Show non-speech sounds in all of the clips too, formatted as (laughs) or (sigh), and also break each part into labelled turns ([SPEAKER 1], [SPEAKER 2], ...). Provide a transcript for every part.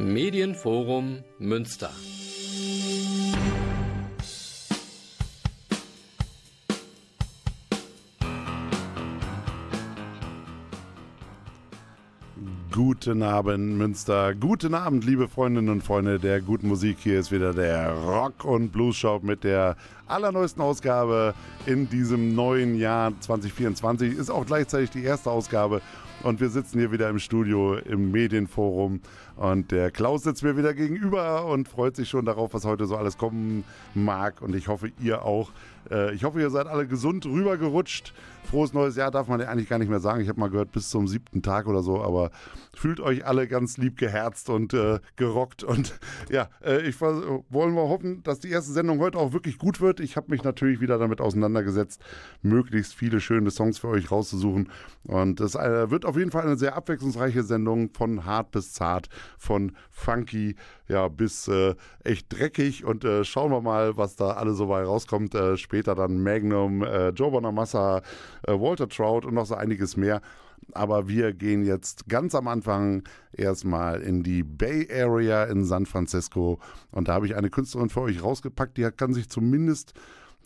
[SPEAKER 1] Medienforum Münster.
[SPEAKER 2] Guten Abend, Münster. Guten Abend, liebe Freundinnen und Freunde der guten Musik. Hier ist wieder der Rock- und Blues-Shop mit der allerneuesten Ausgabe in diesem neuen Jahr 2024. Ist auch gleichzeitig die erste Ausgabe und wir sitzen hier wieder im Studio im Medienforum. Und der Klaus sitzt mir wieder gegenüber und freut sich schon darauf, was heute so alles kommen mag. Und ich hoffe, ihr auch. Äh, ich hoffe, ihr seid alle gesund rübergerutscht. Frohes neues Jahr darf man ja eigentlich gar nicht mehr sagen. Ich habe mal gehört, bis zum siebten Tag oder so. Aber fühlt euch alle ganz lieb geherzt und äh, gerockt. Und (laughs) ja, äh, ich wollen wir hoffen, dass die erste Sendung heute auch wirklich gut wird. Ich habe mich natürlich wieder damit auseinandergesetzt, möglichst viele schöne Songs für euch rauszusuchen. Und es äh, wird auf jeden Fall eine sehr abwechslungsreiche Sendung von hart bis zart, von funky ja bis äh, echt dreckig. Und äh, schauen wir mal, was da alles so bei rauskommt. Äh, später dann Magnum, äh, Joe Bonamassa, äh, Walter Trout und noch so einiges mehr. Aber wir gehen jetzt ganz am Anfang erstmal in die Bay Area in San Francisco. Und da habe ich eine Künstlerin für euch rausgepackt, die kann sich zumindest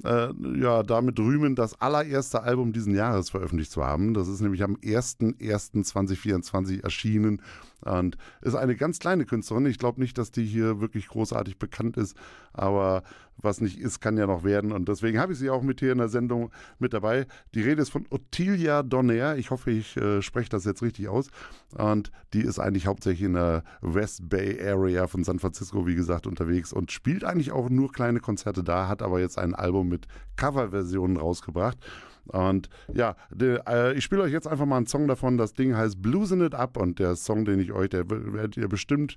[SPEAKER 2] äh, ja, damit rühmen, das allererste Album diesen Jahres veröffentlicht zu haben. Das ist nämlich am 01.01.2024 erschienen und ist eine ganz kleine Künstlerin. Ich glaube nicht, dass die hier wirklich großartig bekannt ist, aber was nicht ist, kann ja noch werden. Und deswegen habe ich sie auch mit hier in der Sendung mit dabei. Die Rede ist von Ottilia Donner. Ich hoffe, ich äh, spreche das jetzt richtig aus. Und die ist eigentlich hauptsächlich in der West Bay Area von San Francisco, wie gesagt, unterwegs und spielt eigentlich auch nur kleine Konzerte da, hat aber jetzt ein Album mit Coverversionen rausgebracht. Und ja, de, äh, ich spiele euch jetzt einfach mal einen Song davon. Das Ding heißt Bluesin' It Up und der Song, den ich euch, der werdet ihr bestimmt,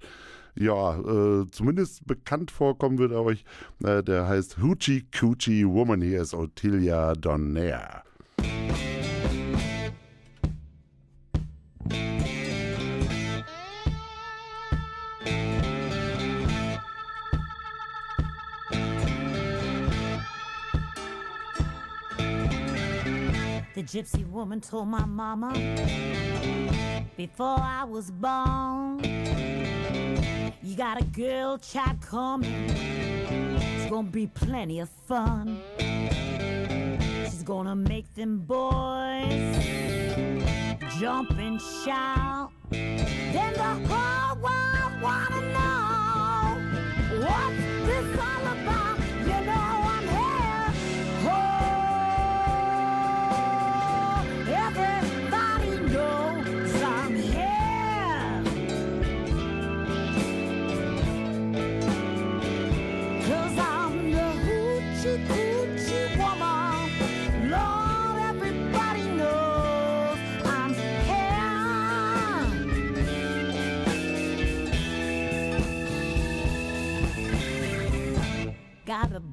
[SPEAKER 2] ja, äh, zumindest bekannt vorkommen wird euch. Äh, der heißt Hoochie Coochie Woman. Hier ist Ottilia Donner.
[SPEAKER 3] Gypsy woman told my mama before I was born, You got a girl child coming, it's gonna be plenty of fun. She's gonna make them boys jump and shout. Then the whole world wanna know what's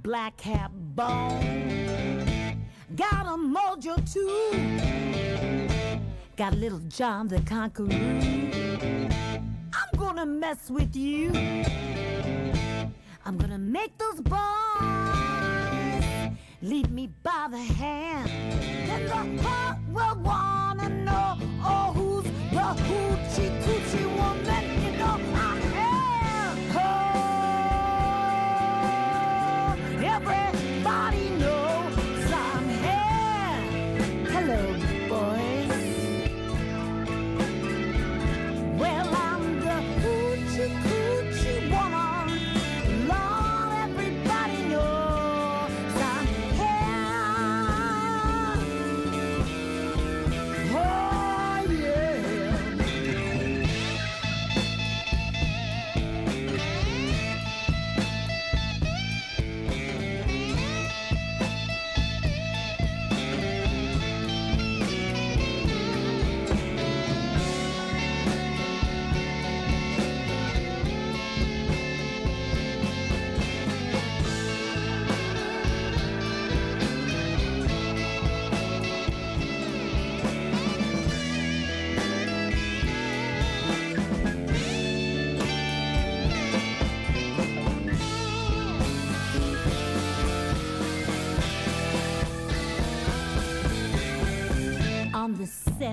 [SPEAKER 3] black hat bone. Got a mojo too. Got little John the Conqueror. I'm gonna mess with you. I'm gonna make those boys lead me by the hand. Then the whole world wanna know, oh, who's the hoochie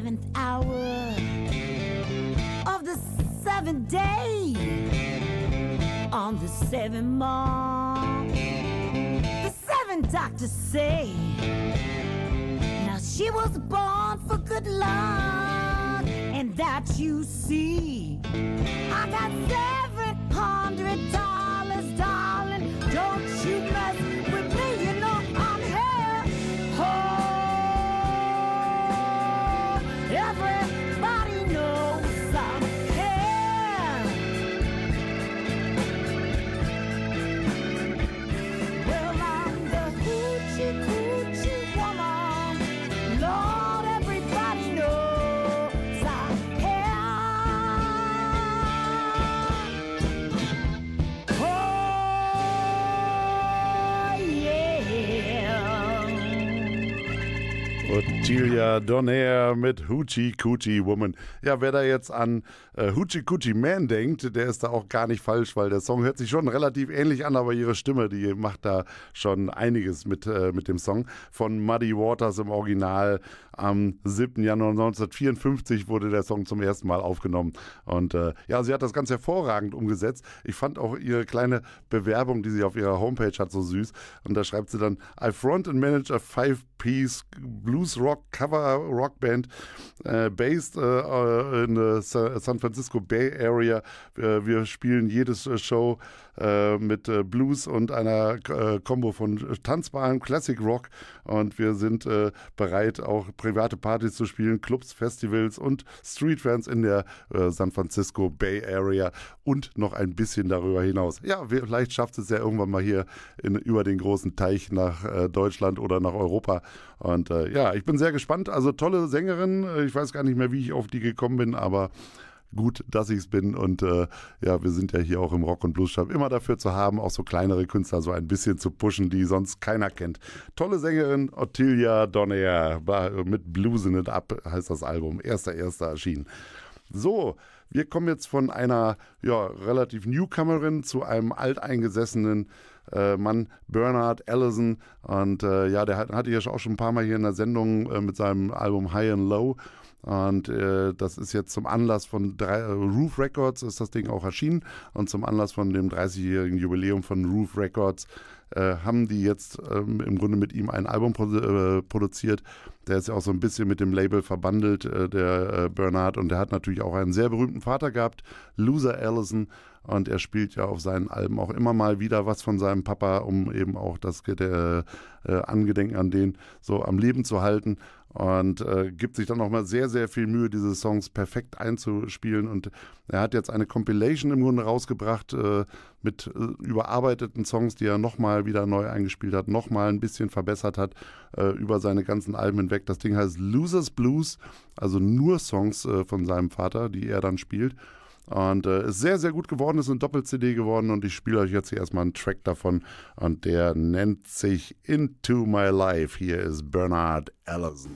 [SPEAKER 3] seventh hour of the seventh day on the seventh month. The seven doctors say now she was born for good luck, and that you see.
[SPEAKER 2] Ottilia Donaire mit Hoochie Coochie Woman. Ja, wer da jetzt an äh, Hoochie Coochie Man denkt, der ist da auch gar nicht falsch, weil der Song hört sich schon relativ ähnlich an, aber ihre Stimme, die macht da schon einiges mit, äh, mit dem Song. Von Muddy Waters im Original am 7. Januar 1954 wurde der Song zum ersten Mal aufgenommen. Und äh, ja, sie hat das ganz hervorragend umgesetzt. Ich fand auch ihre kleine Bewerbung, die sie auf ihrer Homepage hat, so süß. Und da schreibt sie dann, I front and manage a five-piece blues rock cover rock band uh, based uh, in the Sa- San Francisco Bay Area. Wir, wir spielen jedes äh, Show äh, mit äh, Blues und einer äh, Combo von tanzbarem Classic Rock. Und wir sind äh, bereit, auch private Partys zu spielen, Clubs, Festivals und Streetfans in der äh, San Francisco Bay Area und noch ein bisschen darüber hinaus. Ja, vielleicht schafft es ja irgendwann mal hier in, über den großen Teich nach äh, Deutschland oder nach Europa. Und äh, ja, ich bin sehr gespannt. Also tolle Sängerin. Äh, Ich weiß gar nicht mehr, wie ich auf die gekommen bin, aber gut, dass ich es bin. Und äh, ja, wir sind ja hier auch im Rock- und Blues-Shop immer dafür zu haben, auch so kleinere Künstler so ein bisschen zu pushen, die sonst keiner kennt. Tolle Sängerin, Ottilia Donaire, ba- mit Bluesin' It Up heißt das Album. Erster, erster erschienen. So, wir kommen jetzt von einer ja, relativ Newcomerin zu einem alteingesessenen äh, Mann, Bernard Allison. Und äh, ja, der hat, hatte ja auch schon ein paar Mal hier in der Sendung äh, mit seinem Album High and Low. Und äh, das ist jetzt zum Anlass von drei, äh, Roof Records ist das Ding auch erschienen. Und zum Anlass von dem 30-jährigen Jubiläum von Roof Records äh, haben die jetzt ähm, im Grunde mit ihm ein Album produ äh, produziert. Der ist ja auch so ein bisschen mit dem Label verbandelt, äh, der äh, Bernard. Und der hat natürlich auch einen sehr berühmten Vater gehabt, Loser Allison. Und er spielt ja auf seinen Alben auch immer mal wieder was von seinem Papa, um eben auch das äh, Angedenken an den so am Leben zu halten. Und äh, gibt sich dann nochmal sehr, sehr viel Mühe, diese Songs perfekt einzuspielen. Und er hat jetzt eine Compilation im Grunde rausgebracht äh, mit äh, überarbeiteten Songs, die er nochmal wieder neu eingespielt hat, nochmal ein bisschen verbessert hat äh, über seine ganzen Alben hinweg. Das Ding heißt Losers Blues, also nur Songs äh, von seinem Vater, die er dann spielt. Und äh, ist sehr, sehr gut geworden, ist eine Doppel-CD geworden und ich spiele euch jetzt hier erstmal einen Track davon und der nennt sich Into My Life. Hier ist Bernard Allison.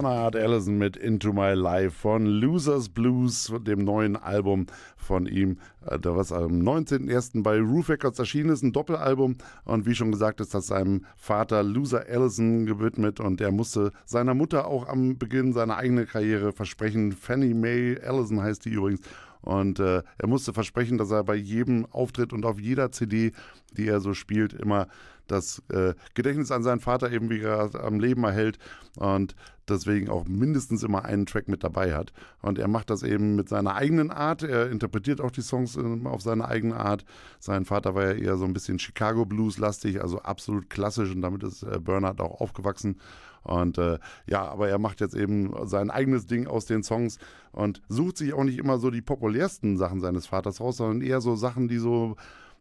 [SPEAKER 2] Bernard Allison mit Into My Life von Losers Blues, dem neuen Album von ihm, äh, was am 19.01. bei Roof Records erschienen ist, ein Doppelalbum. Und wie schon gesagt, ist das seinem Vater Loser Allison gewidmet und er musste seiner Mutter auch am Beginn seiner eigenen Karriere versprechen. Fannie Mae Allison heißt die übrigens. Und äh, er musste versprechen, dass er bei jedem Auftritt und auf jeder CD, die er so spielt, immer das äh, Gedächtnis an seinen Vater eben wieder am Leben erhält und deswegen auch mindestens immer einen Track mit dabei hat. Und er macht das eben mit seiner eigenen Art. Er interpretiert auch die Songs äh, auf seine eigene Art. Sein Vater war ja eher so ein bisschen Chicago Blues lastig, also absolut klassisch und damit ist äh, Bernard auch aufgewachsen. Und äh, ja, aber er macht jetzt eben sein eigenes Ding aus den Songs und sucht sich auch nicht immer so die populärsten Sachen seines Vaters raus, sondern eher so Sachen, die so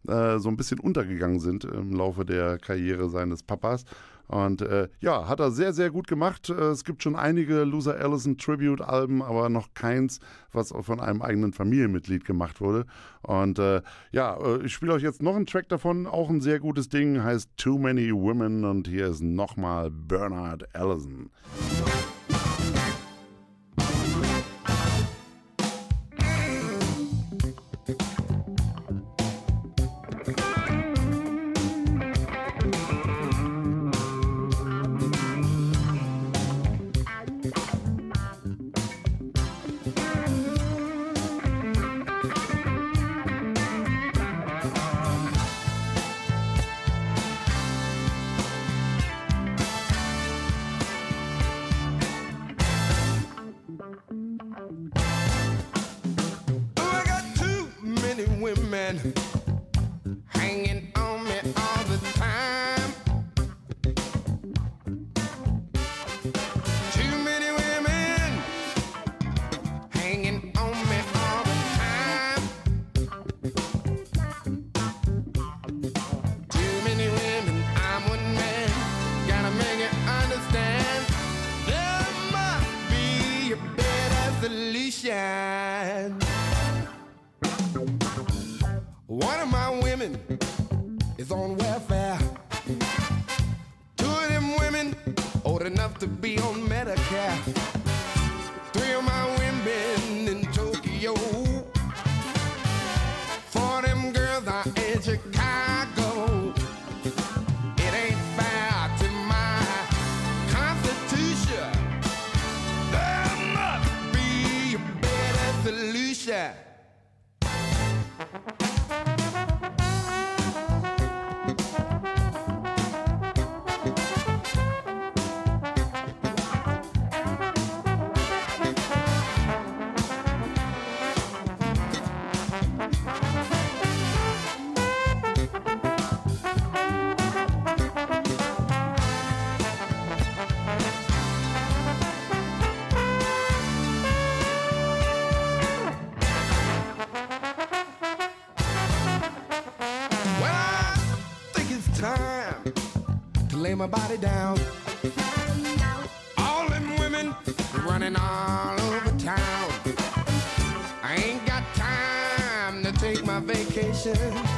[SPEAKER 2] äh, so ein bisschen untergegangen sind im Laufe der Karriere seines Papas. Und äh, ja, hat er sehr, sehr gut gemacht. Äh, es gibt schon einige Loser Allison Tribute-Alben, aber noch keins, was von einem eigenen Familienmitglied gemacht wurde. Und äh, ja, äh, ich spiele euch jetzt noch einen Track davon, auch ein sehr gutes Ding, heißt Too Many Women. Und hier ist nochmal Bernard Allison.
[SPEAKER 1] passion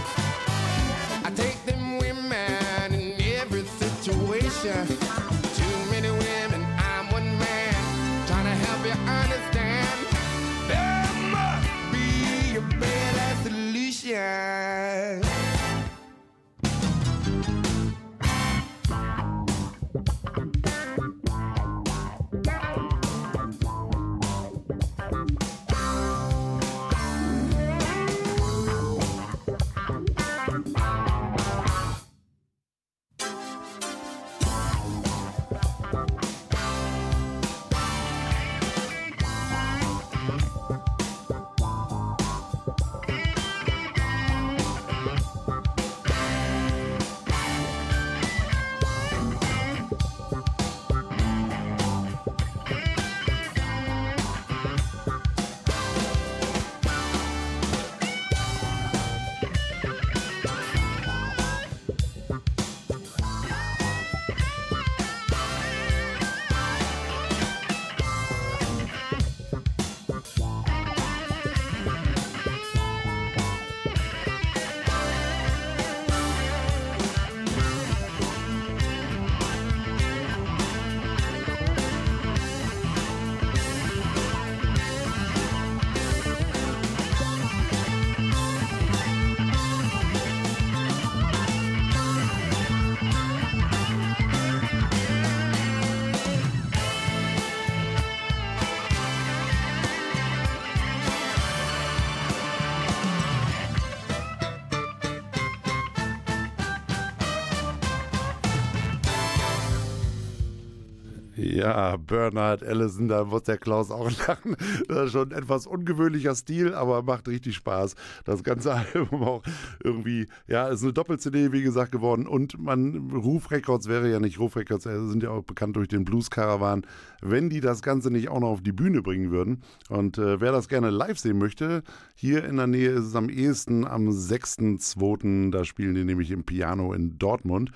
[SPEAKER 2] Ja, Bernard Allison, da muss der Klaus auch (laughs) lachen. Das ist schon ein etwas ungewöhnlicher Stil, aber macht richtig Spaß. Das ganze (laughs) Album auch irgendwie, ja, ist eine Doppel-CD, wie gesagt, geworden. Und man, Ruf Records wäre ja nicht Ruf Records, äh, sind ja auch bekannt durch den Blues Caravan, wenn die das Ganze nicht auch noch auf die Bühne bringen würden. Und äh, wer das gerne live sehen möchte, hier in der Nähe ist es am ehesten am 6.2. Da spielen die nämlich im Piano in Dortmund.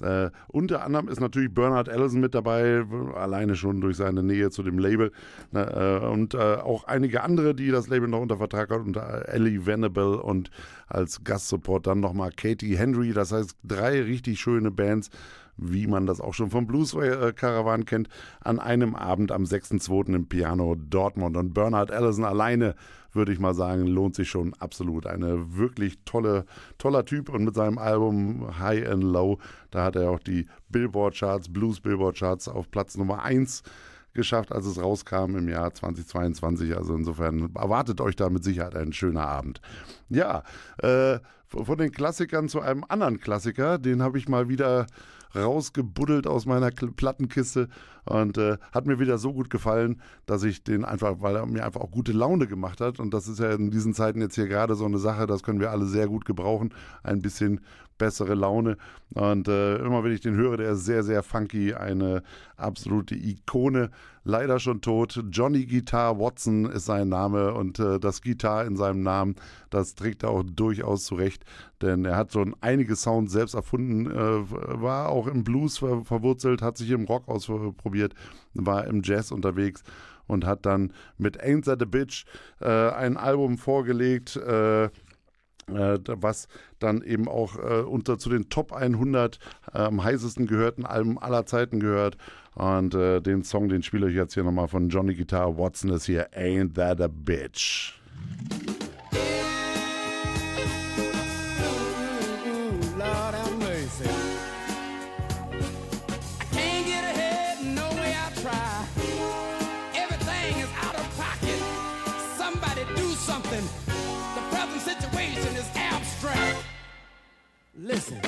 [SPEAKER 2] Äh, unter anderem ist natürlich Bernard Allison mit dabei, alleine schon durch seine Nähe zu dem Label. Äh, und äh, auch einige andere, die das Label noch unter Vertrag hat, unter Ellie Venable und als Gastsupport dann nochmal Katie Henry. Das heißt, drei richtig schöne Bands wie man das auch schon vom Blues Caravan kennt, an einem Abend am 6.2. im Piano Dortmund. Und Bernard Allison alleine würde ich mal sagen, lohnt sich schon absolut. Eine wirklich tolle, toller Typ und mit seinem Album High and Low, da hat er auch die Billboard Charts, Blues Billboard Charts auf Platz Nummer 1 geschafft, als es rauskam im Jahr 2022. Also insofern erwartet euch da mit Sicherheit ein schöner Abend. Ja, äh, von den Klassikern zu einem anderen Klassiker, den habe ich mal wieder rausgebuddelt aus meiner Plattenkiste und äh, hat mir wieder so gut gefallen, dass ich den einfach, weil er mir einfach auch gute Laune gemacht hat. Und das ist ja in diesen Zeiten jetzt hier gerade so eine Sache, das können wir alle sehr gut gebrauchen, ein bisschen bessere Laune. Und äh, immer wenn ich den höre, der ist sehr, sehr funky, eine absolute Ikone, leider schon tot, Johnny Guitar Watson ist sein Name und äh, das Gitar in seinem Namen, das trägt er auch durchaus zurecht, denn er hat schon einige Sounds selbst erfunden, äh, war auch im Blues ver verwurzelt, hat sich im Rock ausprobiert probiert, war im Jazz unterwegs und hat dann mit Ain't That a Bitch äh, ein Album vorgelegt, äh, äh, was dann eben auch äh, unter zu den Top 100 äh, am heißesten gehörten Alben aller Zeiten gehört. Und äh, den Song, den spiele ich jetzt hier nochmal von Johnny Guitar Watson, ist hier Ain't That a Bitch.
[SPEAKER 4] Listen.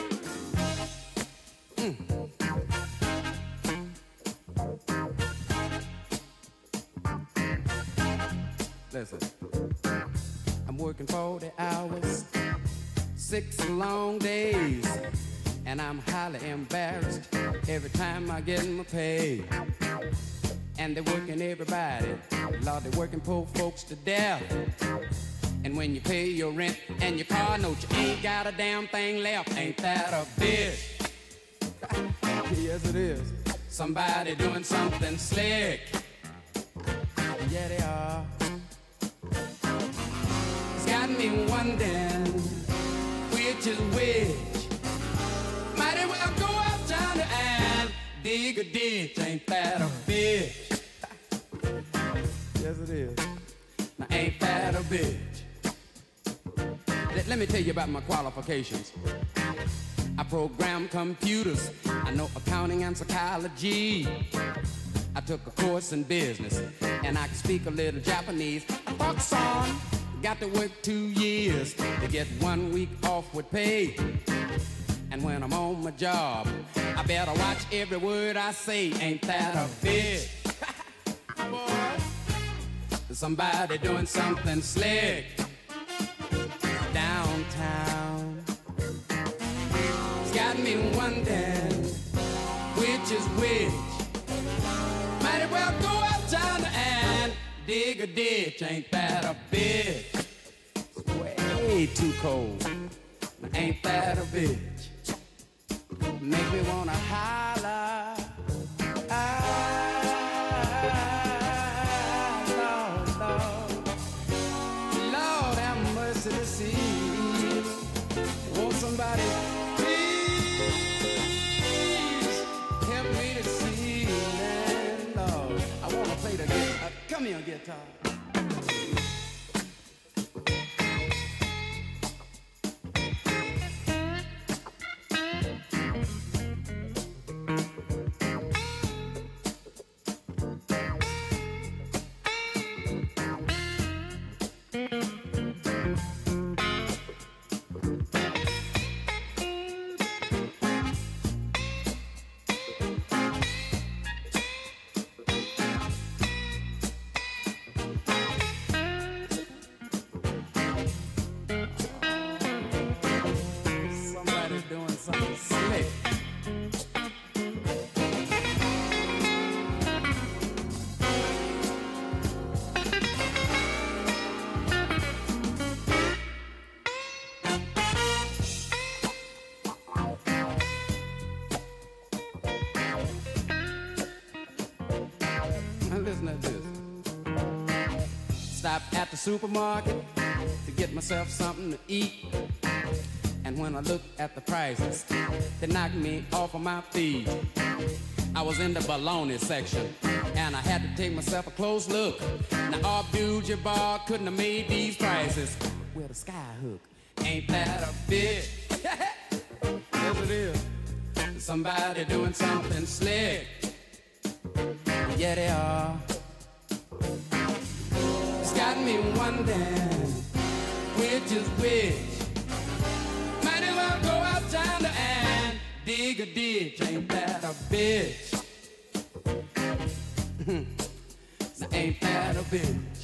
[SPEAKER 4] Mm. Listen. I'm working 40 hours, six long days, and I'm highly embarrassed every time I get my pay. And they're working everybody, Lord, they're working poor folks to death. And when you pay your rent and your car note, you ain't got a damn thing left. Ain't that a bitch? (laughs) yes, it is. Somebody doing something slick. Yeah, they are. It's got me wondering which is which. Might as well go out yonder and dig a ditch. Ain't that a bitch? yes, it is. Now, ain't that a bitch? Let, me tell you about my qualifications. I program computers. I know accounting and psychology. I took a course in business, and I can speak a little Japanese. I Fuck son, got to work two years to get one week off with pay. And when I'm on my job, I better watch every word I say. Ain't that a bitch? (laughs) Boy, somebody doing something slick is which. Might as well go uptown and dig a ditch. Ain't that a bitch? Way too cold. Ain't that a bitch? Make me wanna holler. later. Supermarket to get myself something to eat. And when I looked at the prices, they knocked me off of my feet. I was in the baloney section, and I had to take myself a close look. Now, Abdul Bar couldn't have made these prices with a sky hook. Ain't that a bitch? (laughs) yes, it is. Somebody doing something slick. Yeah, they are. Got me wondering which is which. Might as well go out yonder and dig a ditch. Ain't that a bitch? (laughs) ain't that a bitch?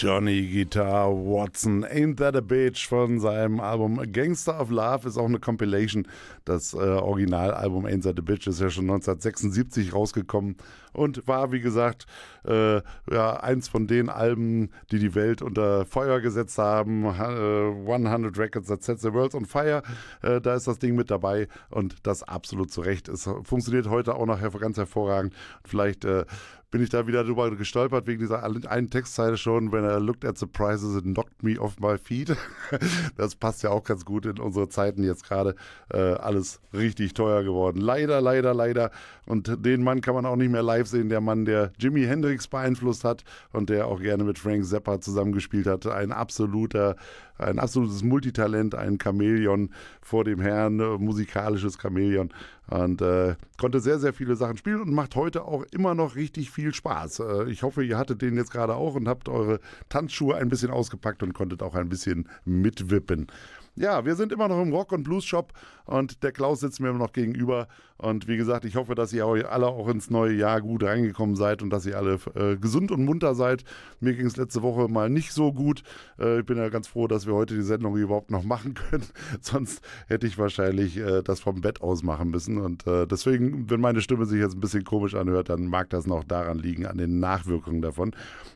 [SPEAKER 2] Johnny Guitar Watson, Ain't That a Bitch von seinem Album Gangster of Love ist auch eine Compilation. Das äh, Originalalbum Ain't That a Bitch ist ja schon 1976 rausgekommen und war, wie gesagt, äh, ja, eins von den Alben, die die Welt unter Feuer gesetzt haben. Äh, 100 Records That Set the World on Fire, äh, da ist das Ding mit dabei und das absolut zu Recht. Es funktioniert heute auch noch ganz hervorragend. Vielleicht äh, bin ich da wieder drüber gestolpert, wegen dieser einen Textzeile schon, when I looked at the prices, it knocked me off my feet. (laughs) Das passt ja auch ganz gut in unsere Zeiten jetzt gerade. Äh, alles richtig teuer geworden. Leider, leider, leider. Und den Mann kann man auch nicht mehr live sehen. Der Mann, der Jimi Hendrix beeinflusst hat und der auch gerne mit Frank Zappa zusammengespielt hat. Ein absoluter, ein absolutes Multitalent, ein Chamäleon vor dem Herrn, äh, musikalisches Chamäleon und äh, konnte sehr, sehr viele Sachen spielen und macht heute auch immer noch richtig viel Spaß. Äh, ich hoffe, ihr hattet den jetzt gerade auch und habt eure Tanzschuhe ein bisschen ausgepackt und konntet auch ein bisschen mitwippen. Ja, wir sind immer noch im Rock- und Blues-Shop und der Klaus sitzt mir immer noch gegenüber. Und wie gesagt, ich hoffe, dass ihr alle auch ins neue Jahr gut reingekommen seid und dass ihr alle äh, gesund und munter seid. Mir ging es letzte Woche mal nicht so gut. Äh, ich bin ja ganz froh, dass wir heute die Sendung überhaupt noch machen können. (laughs) Sonst hätte ich wahrscheinlich äh, das vom Bett aus machen müssen. Und äh, deswegen, wenn meine Stimme sich jetzt ein bisschen komisch anhört, dann mag das noch daran liegen, an den Nachwirkungen davon.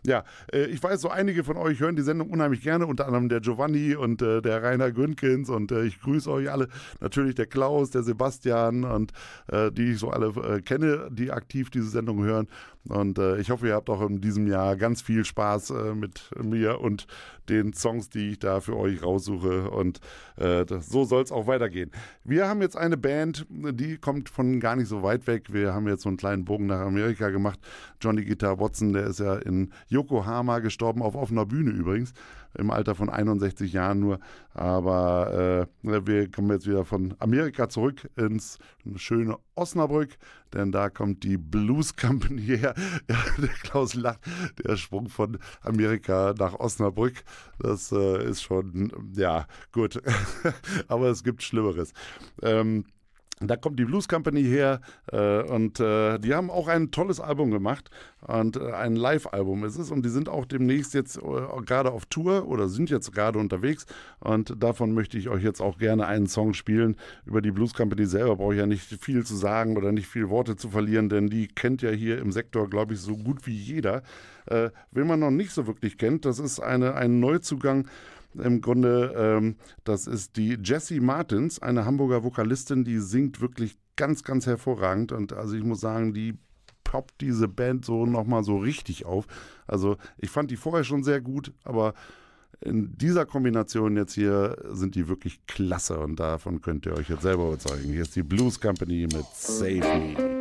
[SPEAKER 2] Ja, äh, ich weiß, so einige von euch hören die Sendung unheimlich gerne, unter anderem der Giovanni und äh, der Rainer Günkens. Und ich grüße euch alle. Natürlich der Klaus, der Sebastian und äh, die ich so alle äh, kenne, die aktiv diese Sendung hören. Und äh, ich hoffe, ihr habt auch in diesem Jahr ganz viel Spaß äh, mit mir und den Songs, die ich da für euch raussuche. Und äh, das, so soll es auch weitergehen. Wir haben jetzt eine Band, die kommt von gar nicht so weit weg. Wir haben jetzt so einen kleinen Bogen nach Amerika gemacht. Johnny Guitar Watson, der ist ja in Yokohama gestorben, auf offener Bühne übrigens, im Alter von 61 Jahren nur. Aber äh, wir kommen jetzt wieder von Amerika zurück ins schöne Osnabrück, denn da kommt die Blues Company (laughs) her. Ja, der Klaus lacht, der Sprung von Amerika nach Osnabrück, das äh, ist schon, ja, gut. (laughs) Aber es gibt Schlimmeres. Ähm, da kommt die Blues Company her äh, und äh, die haben auch ein tolles Album gemacht und äh, ein Live-Album ist es und die sind auch demnächst jetzt äh, gerade auf Tour oder sind jetzt gerade unterwegs und davon möchte ich euch jetzt auch gerne einen Song spielen. Über die Blues Company selber brauche ich ja nicht viel zu sagen oder nicht viel Worte zu verlieren, denn die kennt ja hier im Sektor, glaube ich, so gut wie jeder. Äh, wen man noch nicht so wirklich kennt, das ist eine, ein Neuzugang im Grunde, ähm, das ist die Jessie Martins, eine Hamburger Vokalistin, die singt wirklich ganz, ganz hervorragend. Und also ich muss sagen, die poppt diese Band so nochmal so richtig auf. Also ich fand die vorher schon sehr gut, aber in dieser Kombination jetzt hier sind die wirklich klasse und davon könnt ihr euch jetzt selber überzeugen. Hier ist die Blues Company mit Save Me.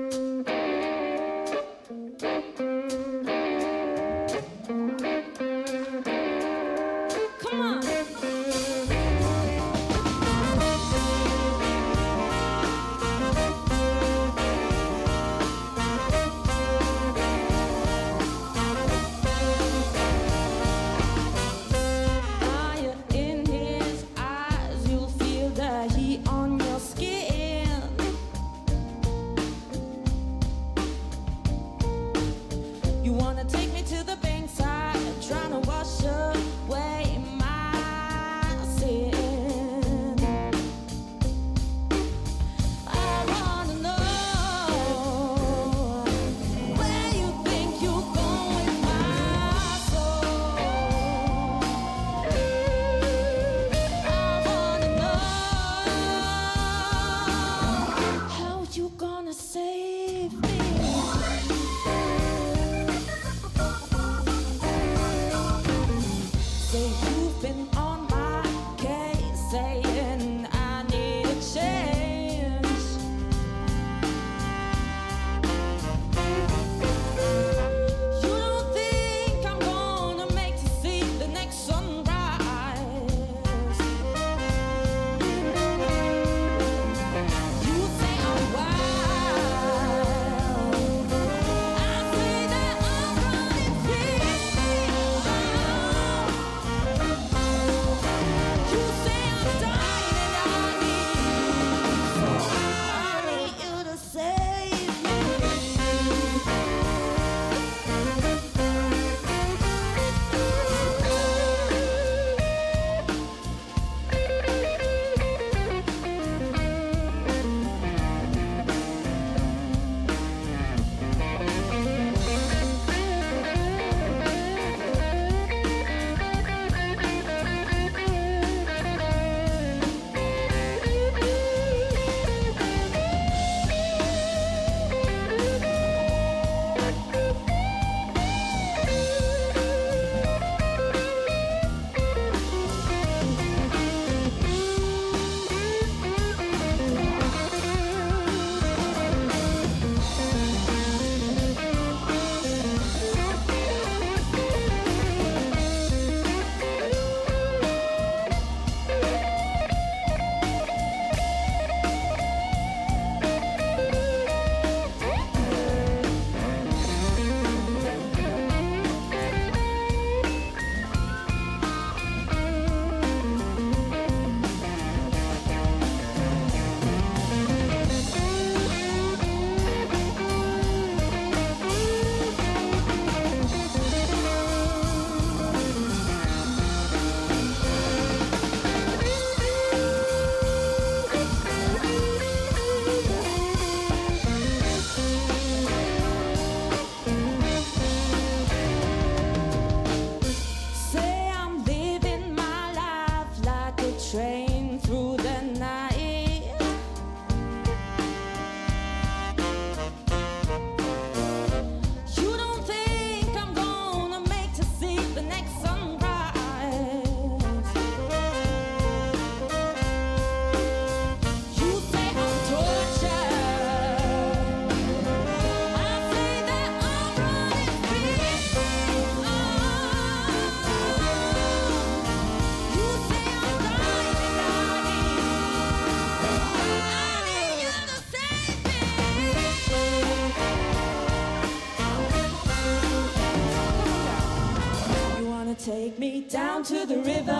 [SPEAKER 5] To the river?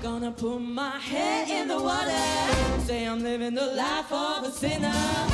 [SPEAKER 5] Gonna put my head in the water. Say I'm living the life of a sinner.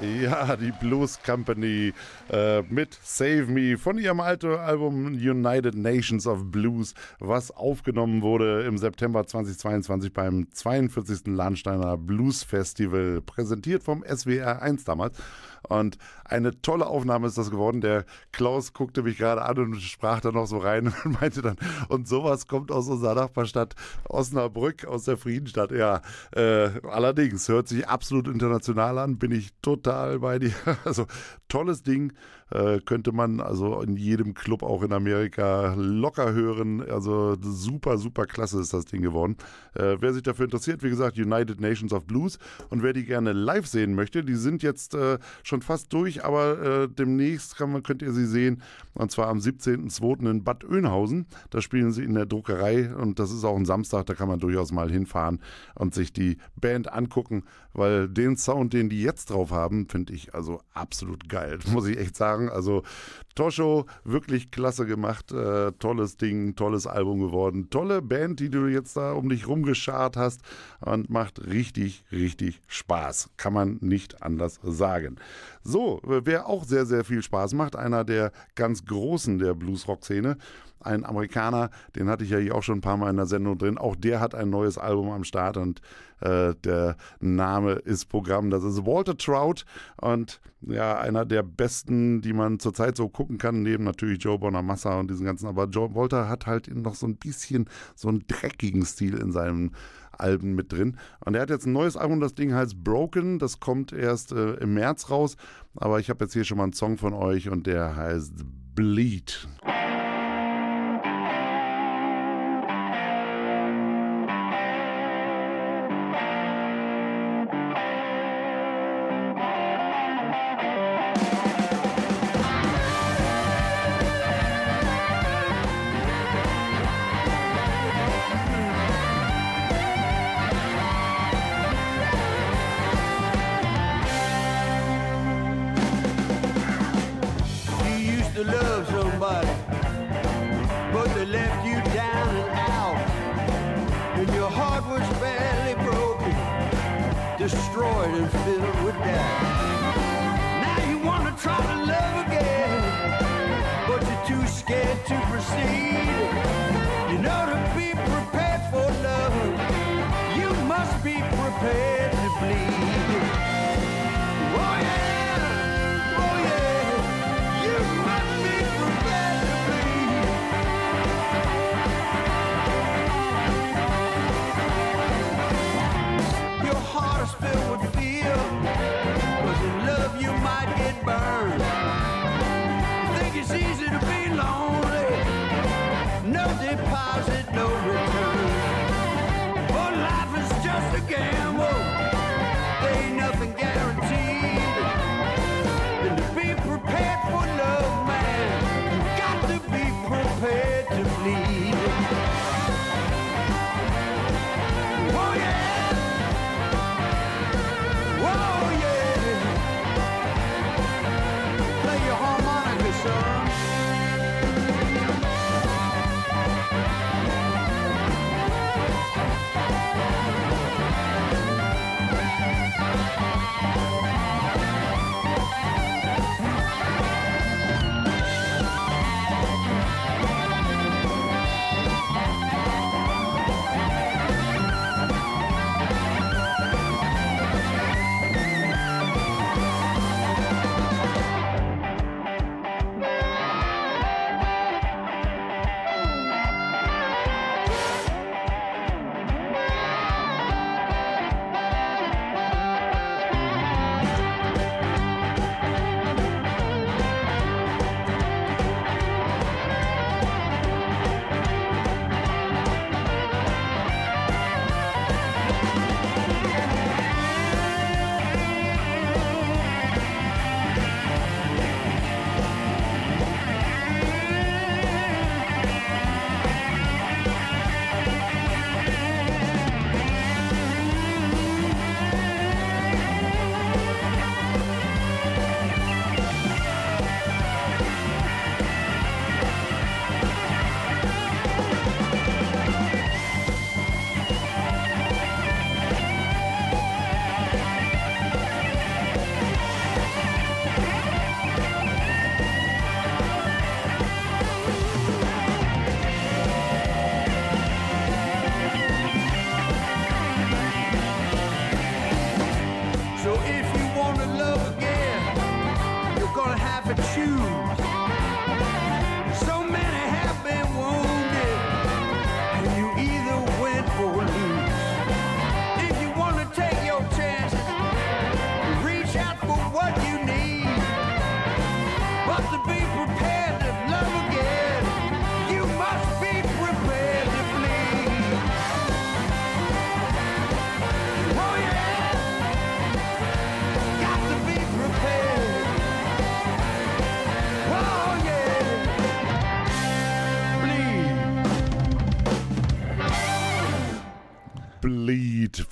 [SPEAKER 2] Ja, die Blues Company äh, mit Save Me von ihrem alten Album United Nations of Blues, was aufgenommen wurde im September 2022 beim 42. Lahnsteiner Blues Festival, präsentiert vom SWR 1 damals. Und eine tolle Aufnahme ist das geworden. Der Klaus guckte mich gerade an und sprach da noch so rein (laughs) und meinte dann, und sowas kommt aus unserer Nachbarstadt Osnabrück, aus der Friedenstadt. Ja, äh, allerdings hört sich absolut international an, bin ich total bei dir. (laughs) Also tolles Ding, äh, könnte man also in jedem Club auch in Amerika locker hören. Also super, super klasse ist das Ding geworden. Äh, wer sich dafür interessiert, wie gesagt, United Nations of Blues und wer die gerne live sehen möchte, die sind jetzt äh, schon fast durch, aber äh, demnächst kann man, könnt ihr sie sehen und zwar am 17.02. in Bad Oeynhausen. Da spielen sie in der Druckerei und das ist auch ein Samstag, da kann man durchaus mal hinfahren und sich die Band angucken, weil den Sound, den die jetzt drauf haben, finde ich also absolut geil, (laughs) muss ich echt sagen. Also Tosho, wirklich klasse gemacht, äh, tolles Ding, tolles Album geworden, tolle Band, die du jetzt da um dich rumgeschart hast und macht richtig, richtig Spaß. Kann man nicht anders sagen. So, wer auch sehr, sehr viel Spaß macht, einer der ganz Großen der Blues-Rock-Szene, ein Amerikaner, den hatte ich ja hier auch schon ein paar Mal in der Sendung drin. Auch der hat ein neues Album am Start und äh, der Name ist Programm. Das ist Walter Trout und ja, einer der besten, die man zurzeit so gucken kann, neben natürlich Joe Bonamassa und diesen ganzen. Aber Joe Walter hat halt noch so ein bisschen so einen dreckigen Stil in seinem Alben mit drin. Und er hat jetzt ein neues Album, das Ding heißt Broken. Das kommt erst äh, im März raus. Aber ich habe jetzt hier schon mal einen Song von euch und der heißt Bleed.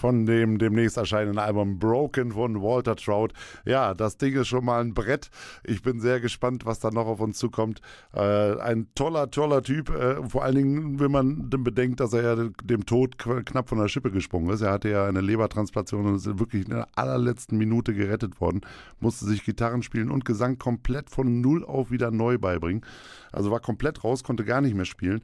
[SPEAKER 2] Von dem demnächst erscheinenden Album Broken von Walter Trout. Ja, das Ding ist schon mal ein Brett. Ich bin sehr gespannt, was da noch auf uns zukommt. Äh, ein toller, toller Typ. Äh, vor allen Dingen, wenn man bedenkt, dass er ja dem Tod knapp von der Schippe gesprungen ist. Er hatte ja eine Lebertransplantation und ist wirklich in der allerletzten Minute gerettet worden. Musste sich Gitarren spielen und Gesang komplett von Null auf wieder neu beibringen. Also war komplett raus, konnte gar nicht mehr spielen.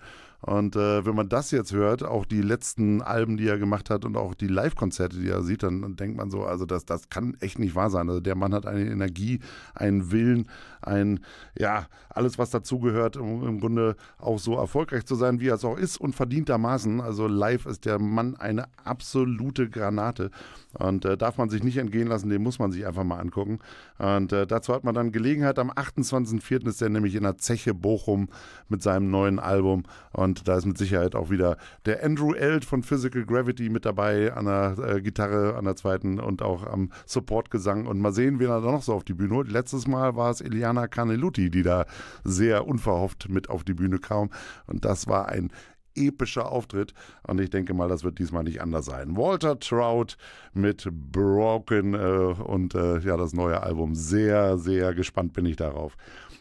[SPEAKER 2] Und äh, wenn man das jetzt hört, auch die letzten Alben, die er gemacht hat und auch die Live-Konzerte, die er sieht, dann, denkt man so, also das, das kann echt nicht wahr sein. Also der Mann hat eine Energie, einen Willen, ein, ja, alles, was dazugehört, um im Grunde auch so erfolgreich zu sein, wie er es auch ist und verdientermaßen. Also live ist der Mann eine absolute Granate. Und äh, darf man sich nicht entgehen lassen, den muss man sich einfach mal angucken. Und äh, dazu hat man dann Gelegenheit. Am 28.04. ist er nämlich in der Zeche Bochum mit seinem neuen Album. Und da ist mit Sicherheit auch wieder der Andrew Eld von Physical Gravity mit dabei an der äh, Gitarre, an der zweiten und auch am Supportgesang. Und mal sehen, wen er da noch so auf die Bühne holt. Letztes Mal war es Eliana Caneluti, die da sehr unverhofft mit auf die Bühne kam. Und das war ein epischer Auftritt. Und ich denke mal, das wird diesmal nicht anders sein. Walter Trout mit Broken äh, und äh, ja, das neue Album. Sehr, sehr gespannt bin ich darauf.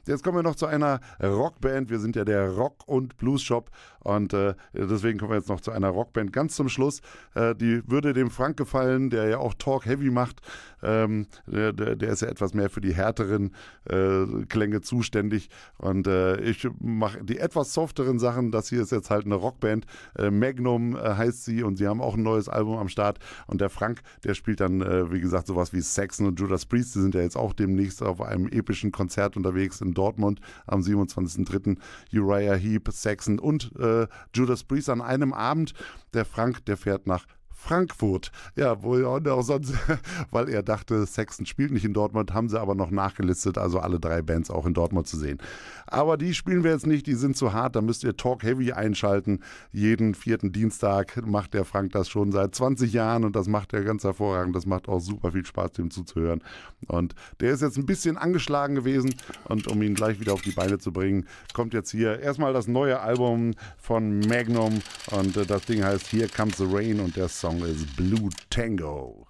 [SPEAKER 2] Jetzt kommen wir noch zu einer Rockband. Wir sind ja der Rock- und Blues-Shop und äh, deswegen kommen wir jetzt noch zu einer Rockband ganz zum Schluss. Äh, die würde dem Frank gefallen, der ja auch Talk Heavy macht. Ähm, der, der, ist ja etwas mehr für die härteren äh, Klänge zuständig und äh, ich mache die etwas softeren Sachen. Das hier ist jetzt halt eine Rockband. Äh, Magnum äh, heißt sie und sie haben auch ein neues Album am Start und der Frank, der spielt dann, wie gesagt, sowas wie Saxon und Judas Priest. Die sind ja jetzt auch demnächst auf einem epischen Konzert unterwegs in Dortmund am 27.03. Uriah Heep, Saxon und äh, Judas Priest an einem Abend. Der Frank, der fährt nach Frankfurt. Ja, wo ja auch sonst, (laughs) weil er dachte, Sexton spielt nicht in Dortmund, haben sie aber noch nachgelistet, also alle drei Bands auch in Dortmund zu sehen. Aber die spielen wir jetzt nicht, die sind zu hart, da müsst ihr Talk Heavy einschalten. Jeden vierten Dienstag macht der Frank das schon seit 20 Jahren und das macht er ganz hervorragend. Das macht auch super viel Spaß, dem zuzuhören. Und der ist jetzt ein bisschen angeschlagen gewesen und um ihn gleich wieder auf die Beine zu bringen, kommt jetzt hier erstmal das neue Album von Magnum und äh, das Ding heißt Here Comes the Rain und der Song is Blue Tango.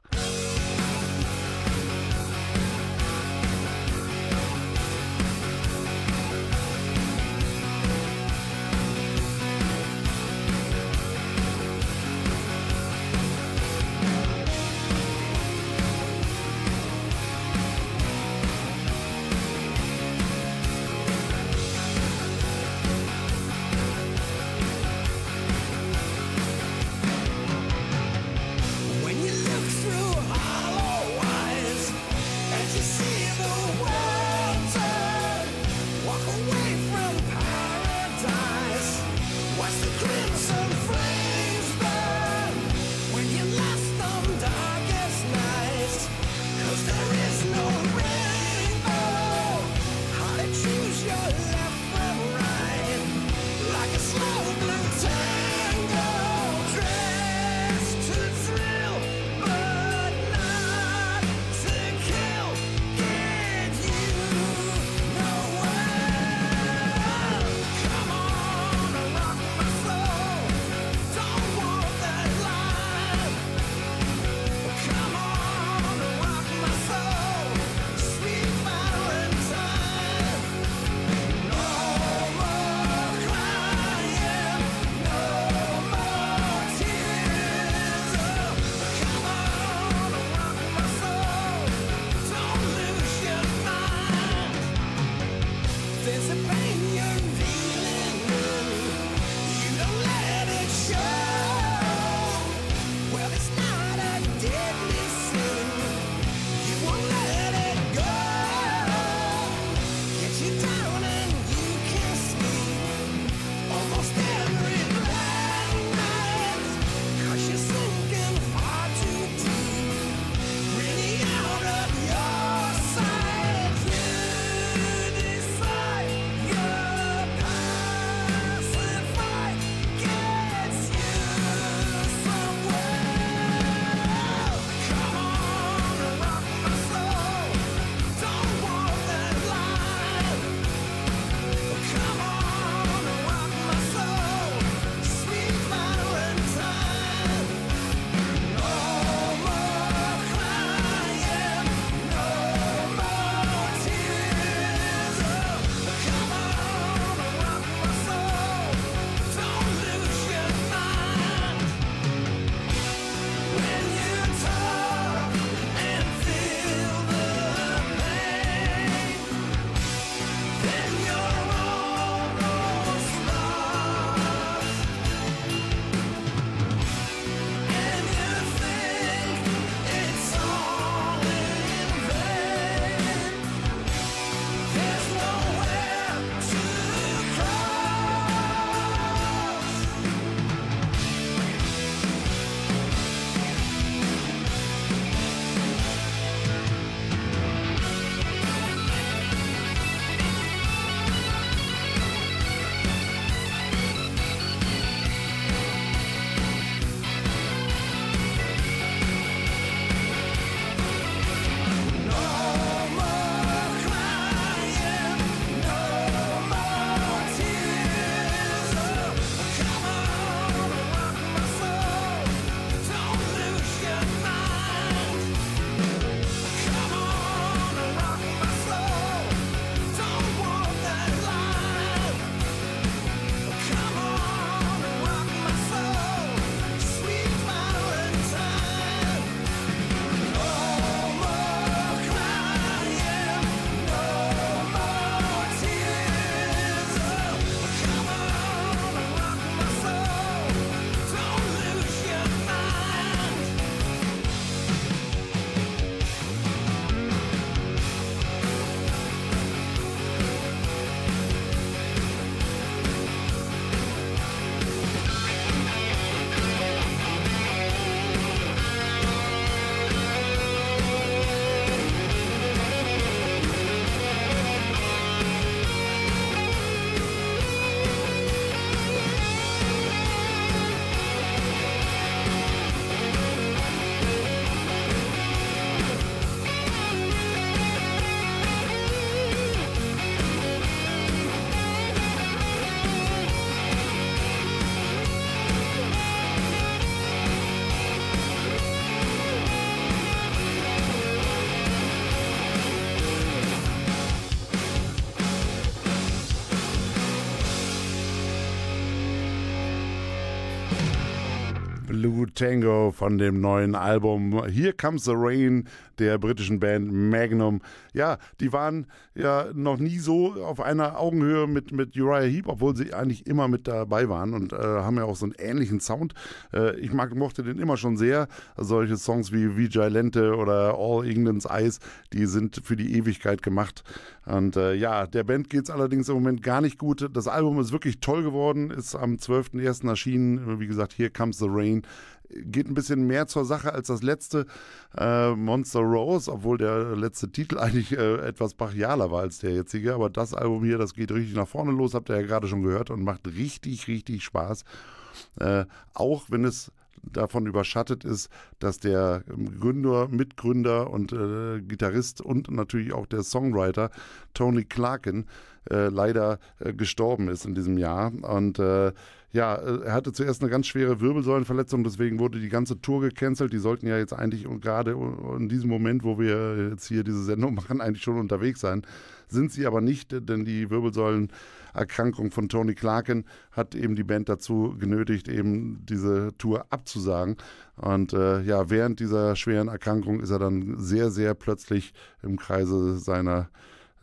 [SPEAKER 2] Lou Tango von dem neuen Album Here Comes the Rain der britischen Band Magnum. Ja, die waren ja noch nie so auf einer Augenhöhe mit, mit Uriah Heep, obwohl sie eigentlich immer mit dabei waren und äh, haben ja auch so einen ähnlichen Sound. Äh, ich mag, mochte den immer schon sehr. Solche Songs wie Vijay Lente oder All England's Eyes, die sind für die Ewigkeit gemacht. Und äh, ja, der Band geht es allerdings im Moment gar nicht gut. Das Album ist wirklich toll geworden, ist am 12.01. erschienen. Wie gesagt, Here Comes the Rain geht ein bisschen mehr zur Sache als das letzte äh, Monster Rose, obwohl der letzte Titel (laughs) eigentlich äh, etwas brachialer war als der jetzige. Aber das Album hier, das geht richtig nach vorne los, habt ihr ja gerade schon gehört und macht richtig, richtig Spaß. Äh, auch wenn es davon überschattet ist, dass der Gründer, Mitgründer und äh, Gitarrist und natürlich auch der Songwriter Tony Clarkin äh, leider äh, gestorben ist in diesem Jahr. Und äh, ja, äh, er hatte zuerst eine ganz schwere Wirbelsäulenverletzung, deswegen wurde die ganze Tour gecancelt. Die sollten ja jetzt eigentlich gerade in diesem Moment, wo wir jetzt hier diese Sendung (laughs) machen, eigentlich schon unterwegs sein. Sind sie aber nicht, denn die Wirbelsäulenerkrankung von Tony Clarkin hat eben die Band dazu genötigt, eben diese Tour abzusagen. Und äh, ja, während dieser schweren Erkrankung ist er dann sehr, sehr plötzlich im Kreise seiner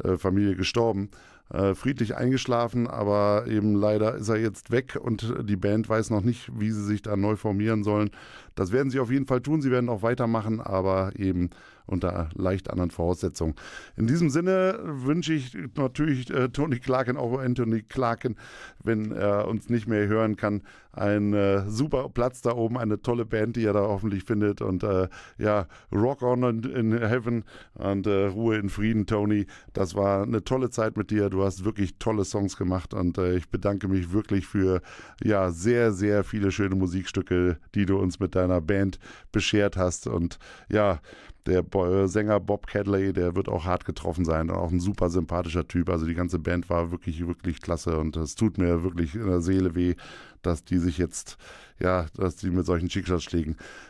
[SPEAKER 2] äh, Familie gestorben äh, friedlich eingeschlafen, aber eben leider ist er jetzt weg und die Band weiß noch nicht, wie sie sich da neu formieren sollen. Das werden sie auf jeden Fall tun, sie werden auch weitermachen, aber eben unter leicht anderen Voraussetzungen. In diesem Sinne wünsche ich natürlich äh, Tony Clarken, auch Anthony Clarken, wenn er uns nicht mehr hören kann, einen äh, super Platz da oben, eine tolle Band, die er da hoffentlich findet und äh, ja, Rock on in Heaven und äh, Ruhe in Frieden, Tony. Das war eine tolle Zeit mit dir. Du hast wirklich tolle Songs gemacht und äh, ich bedanke mich wirklich für ja sehr, sehr viele schöne Musikstücke, die du uns mit deiner Band beschert hast und ja, der Bo Sänger Bob Cadley, der wird auch hart getroffen sein und auch ein super sympathischer Typ. Also die ganze Band war wirklich, wirklich klasse und es tut mir wirklich in der Seele weh, dass die sich jetzt, ja, dass die mit solchen Schicksalsschlägen äh,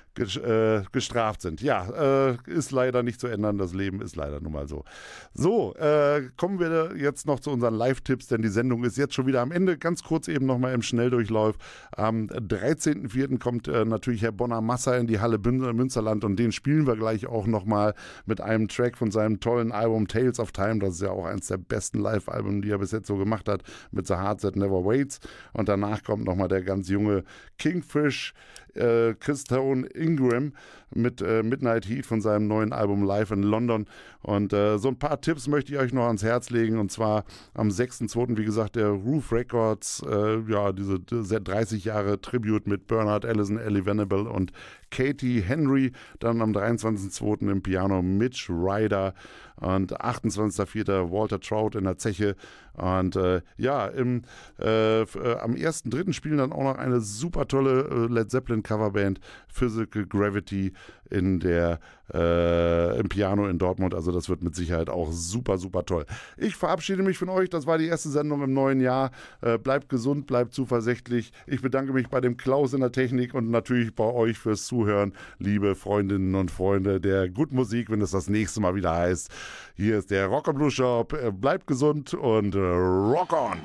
[SPEAKER 2] gestraft sind. Ja, äh, ist leider nicht zu ändern. Das Leben ist leider nun mal so. So, äh, kommen wir jetzt noch zu unseren Live-Tipps, denn die Sendung ist jetzt schon wieder am Ende. Ganz kurz eben nochmal im Schnelldurchlauf. Am 13.04. kommt äh, natürlich Herr Bonner Massa in die Halle Münsterland und den spielen wir gleich auch nochmal mit einem Track von seinem tollen Album Tales of Time. Das ist ja auch eines der besten Live-Alben, die er bis jetzt so gemacht hat, mit The Heart That Never Waits. Und danach kommt nochmal der ganz junge Kingfish, äh, Chris Ingram mit äh, Midnight Heat von seinem neuen Album Live in London. Und äh, so ein paar Tipps möchte ich euch noch ans Herz legen. Und zwar am 6.2., wie gesagt, der Roof Records, äh, ja, diese 30 Jahre Tribute mit Bernard Allison, Ellie Venable und Katie Henry. Dann am 23.2. im Piano Mitch Ryder und 28.04. Walter Trout in der Zeche. Und äh, ja, im, äh, äh, am 1.3. spielen dann auch noch eine super tolle äh, Led Zeppelin Coverband Physical Gravity in der, äh, im Piano in Dortmund. Also das wird mit Sicherheit auch super, super toll. Ich verabschiede mich von euch. Das war die erste Sendung im neuen Jahr. Äh, bleibt gesund, bleibt zuversichtlich. Ich bedanke mich bei dem Klaus in der Technik und natürlich bei euch fürs Zuhören, liebe Freundinnen und Freunde der Good Musik, wenn es das nächste Mal wieder heißt. Hier ist der Rocker Blue Shop. Äh, bleibt gesund und äh, rock on!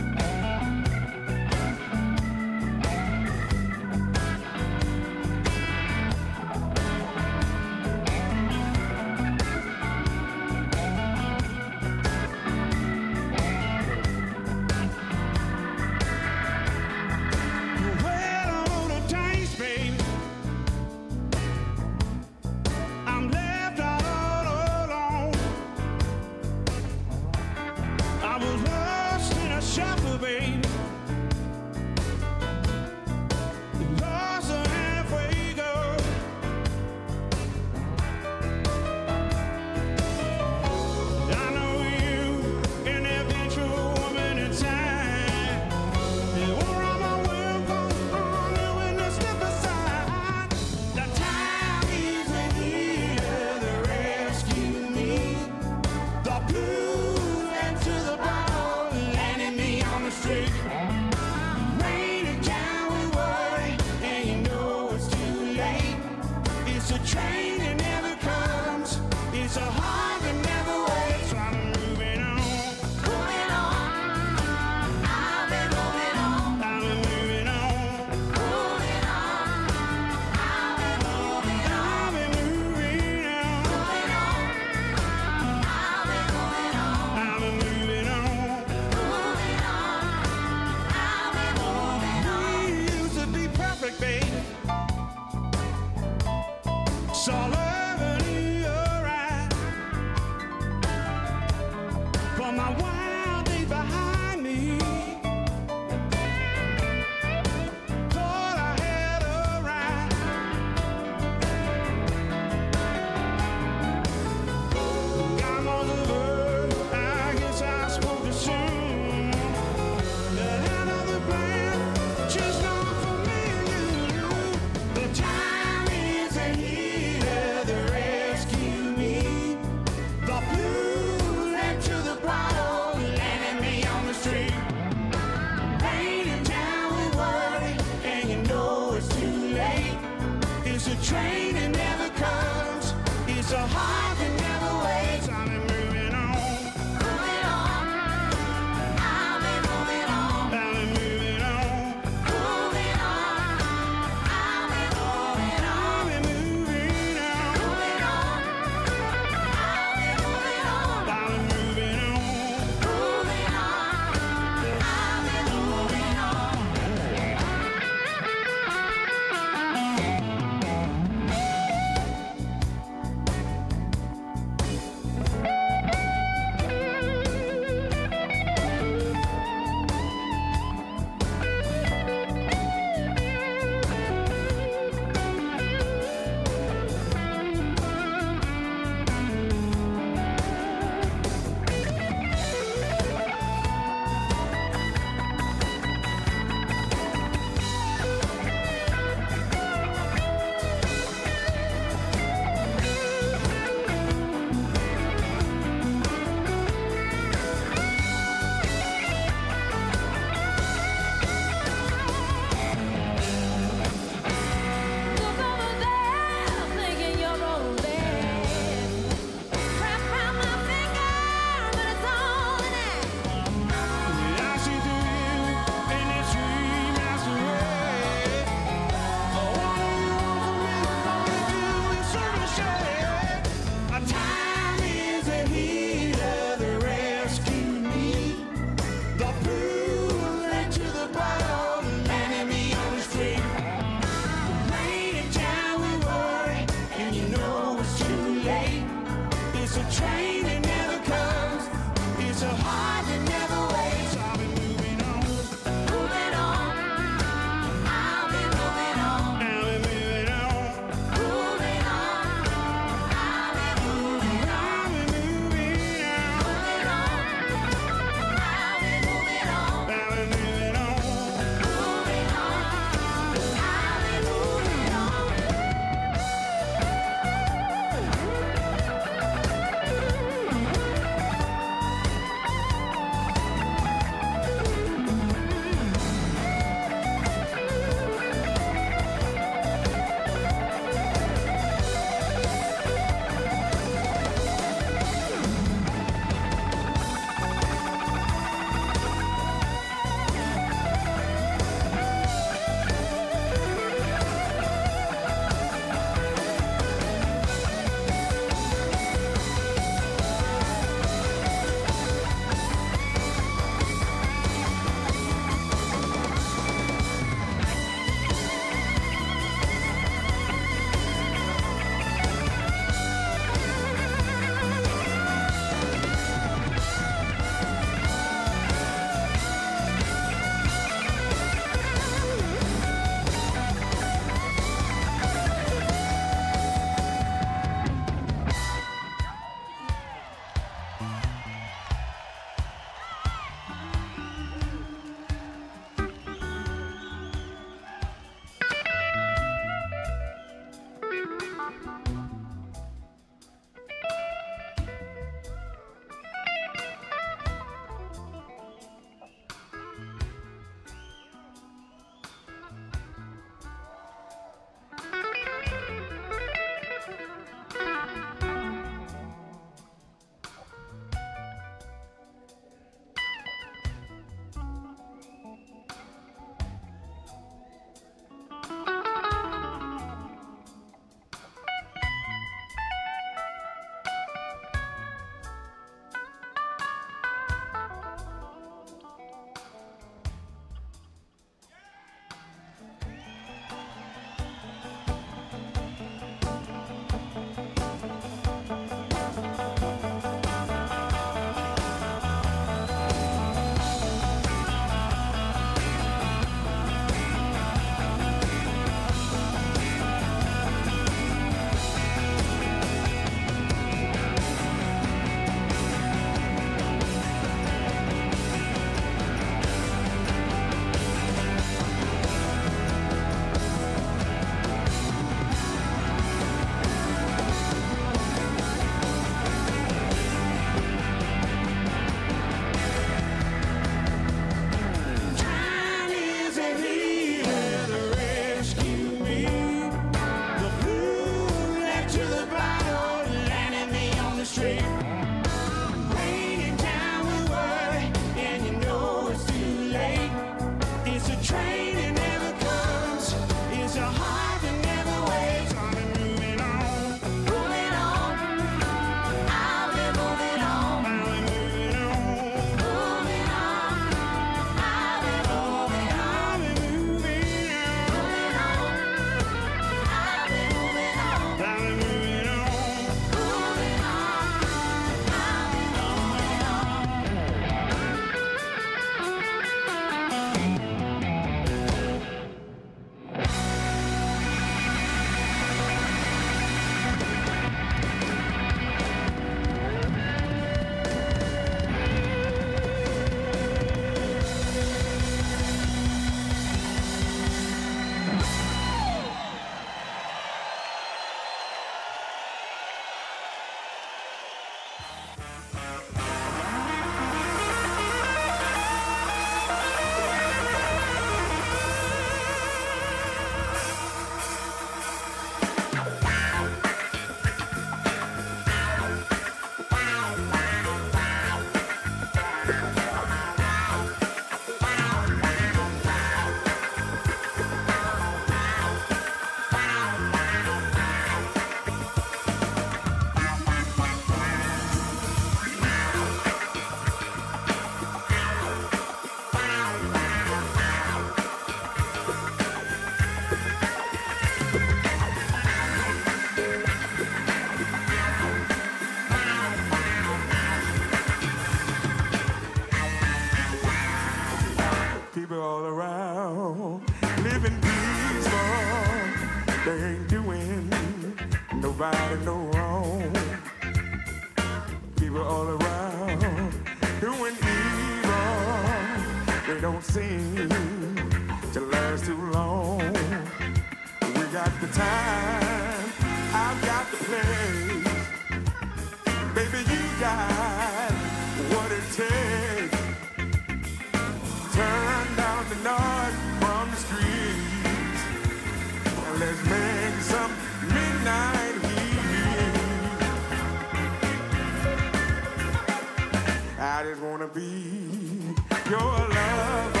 [SPEAKER 1] I just wanna be your lover.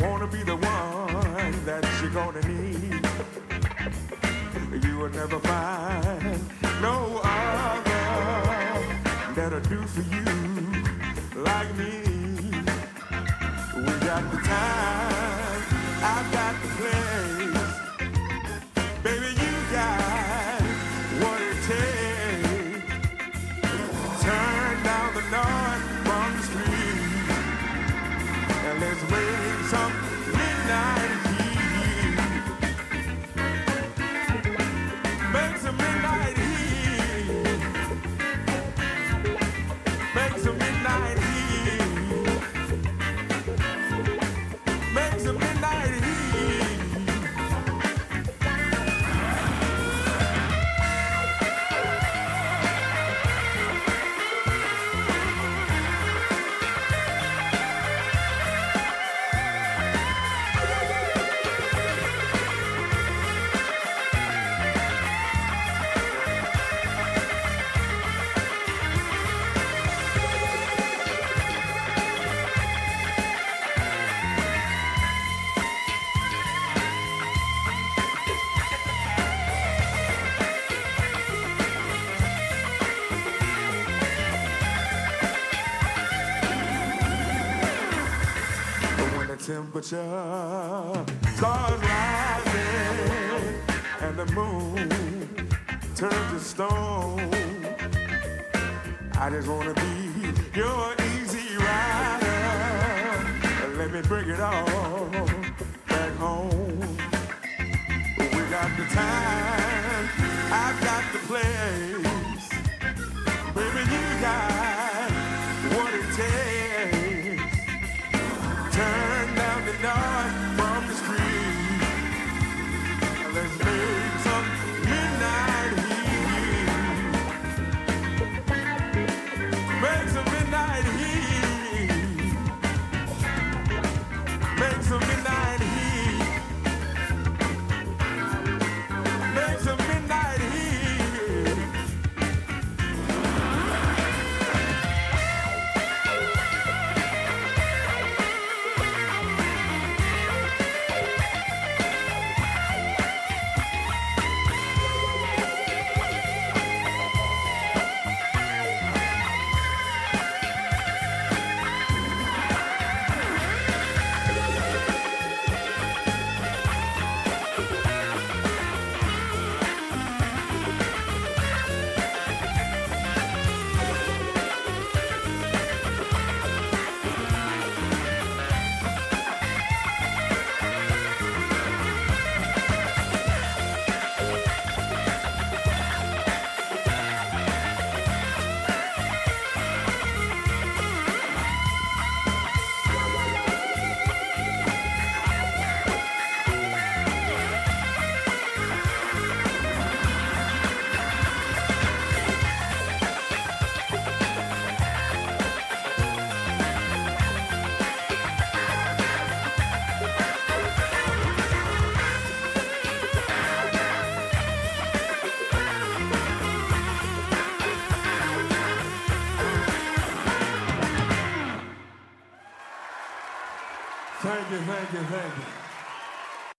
[SPEAKER 1] Wanna be the one that you're gonna need. You will never find no other that'll do for you like me. We got the time. away.